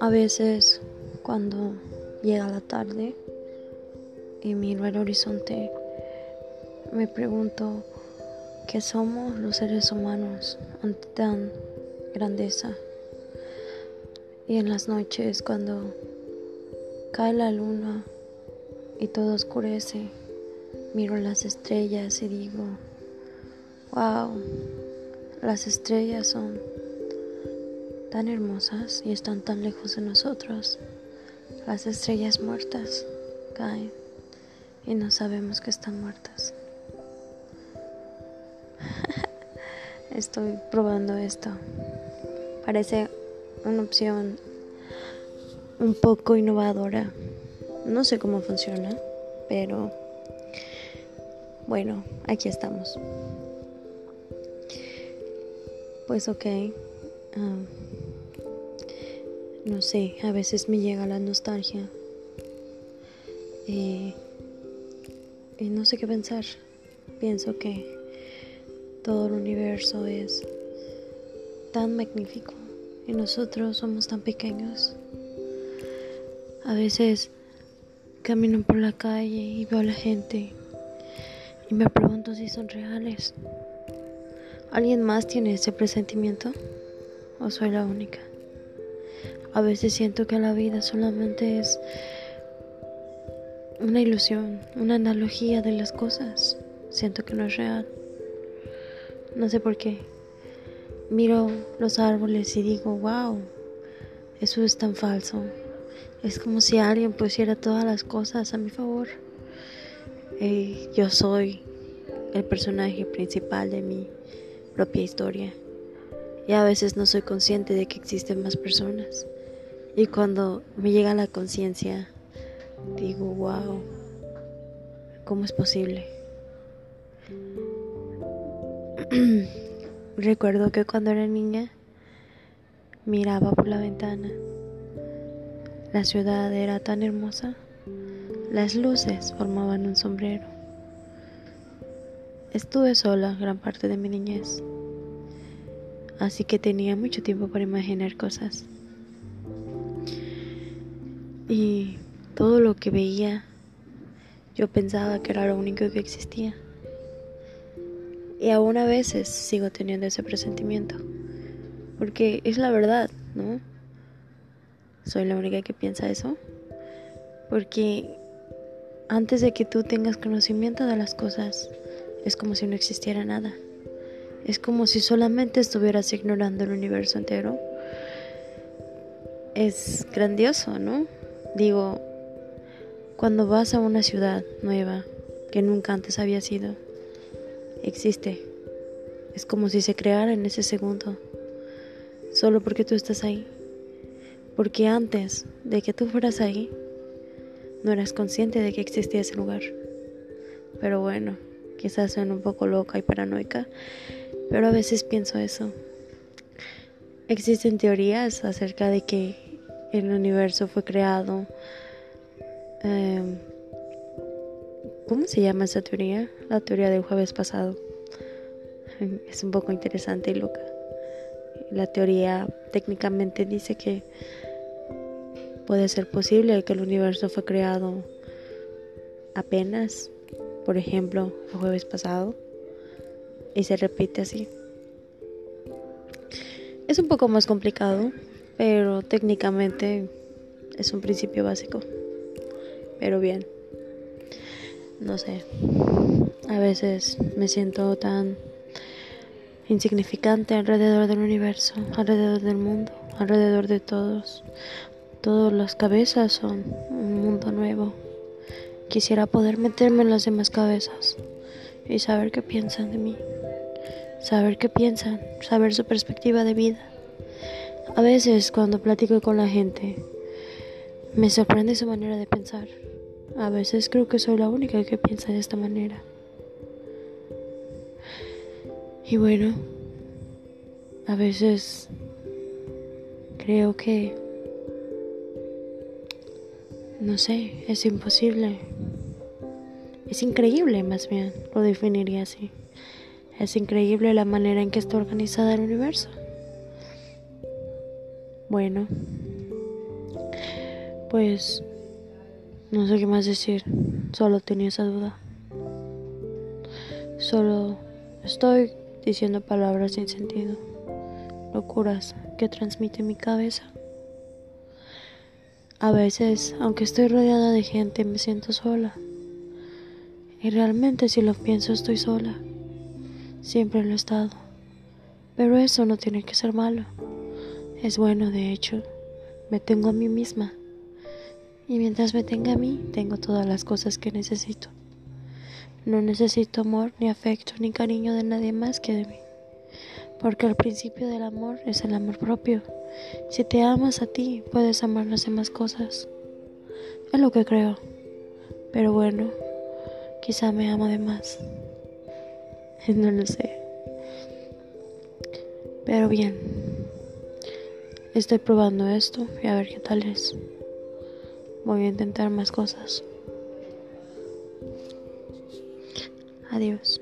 A veces cuando llega la tarde y miro el horizonte, me pregunto qué somos los seres humanos ante tan grandeza. Y en las noches cuando cae la luna y todo oscurece, miro las estrellas y digo, wow, las estrellas son tan hermosas y están tan lejos de nosotros. Las estrellas muertas caen y no sabemos que están muertas. Estoy probando esto. Parece una opción un poco innovadora. No sé cómo funciona, pero bueno, aquí estamos. Pues ok. Ah, no sé, a veces me llega la nostalgia. y no sé qué pensar. Pienso que todo el universo es tan magnífico y nosotros somos tan pequeños. A veces camino por la calle y veo a la gente y me pregunto si son reales. ¿Alguien más tiene ese presentimiento? ¿O soy la única? A veces siento que la vida solamente es una ilusión, una analogía de las cosas. Siento que no es real. No sé por qué. Miro los árboles y digo, wow, eso es tan falso. Es como si alguien pusiera todas las cosas a mi favor. Eh, yo soy el personaje principal de mi propia historia. Y a veces no soy consciente de que existen más personas. Y cuando me llega la conciencia, digo, wow, ¿cómo es posible? Recuerdo que cuando era niña miraba por la ventana. La ciudad era tan hermosa. Las luces formaban un sombrero. Estuve sola gran parte de mi niñez, así que tenía mucho tiempo para imaginar cosas. Y todo lo que veía, yo pensaba que era lo único que existía. Y aún a veces sigo teniendo ese presentimiento. Porque es la verdad, ¿no? Soy la única que piensa eso. Porque antes de que tú tengas conocimiento de las cosas, es como si no existiera nada. Es como si solamente estuvieras ignorando el universo entero. Es grandioso, ¿no? Digo, cuando vas a una ciudad nueva que nunca antes había sido, existe. Es como si se creara en ese segundo, solo porque tú estás ahí. Porque antes de que tú fueras ahí, no eras consciente de que existía ese lugar. Pero bueno, quizás suene un poco loca y paranoica, pero a veces pienso eso. Existen teorías acerca de que el universo fue creado. Em, ¿Cómo se llama esa teoría? La teoría del jueves pasado. Es un poco interesante y loca. La teoría técnicamente dice que puede ser posible que el universo fue creado apenas, por ejemplo, el jueves pasado, y se repite así. Es un poco más complicado, pero técnicamente es un principio básico. Pero bien, no sé, a veces me siento tan insignificante alrededor del universo, alrededor del mundo, alrededor de todos. Todas las cabezas son un mundo nuevo. Quisiera poder meterme en las demás cabezas y saber qué piensan de mí, saber qué piensan, saber su perspectiva de vida. A veces cuando platico con la gente, me sorprende su manera de pensar. A veces creo que soy la única que piensa de esta manera. Y bueno, a veces creo que, no sé, es imposible. Es increíble más bien, lo definiría así. Es increíble la manera en que está organizada el universo. Bueno, pues no sé qué más decir, solo tenía esa duda. Solo estoy diciendo palabras sin sentido, locuras que transmite mi cabeza. A veces, aunque estoy rodeada de gente, me siento sola. Y realmente si lo pienso estoy sola. Siempre lo he estado. Pero eso no tiene que ser malo. Es bueno, de hecho. Me tengo a mí misma. Y mientras me tenga a mí, tengo todas las cosas que necesito. No necesito amor, ni afecto, ni cariño de nadie más que de mí. Porque el principio del amor es el amor propio. Si te amas a ti, puedes amar las demás cosas. Es lo que creo. Pero bueno, quizá me amo de más. No lo sé. Pero bien. Estoy probando esto y a ver qué tal es. Voy a intentar más cosas. Adiós.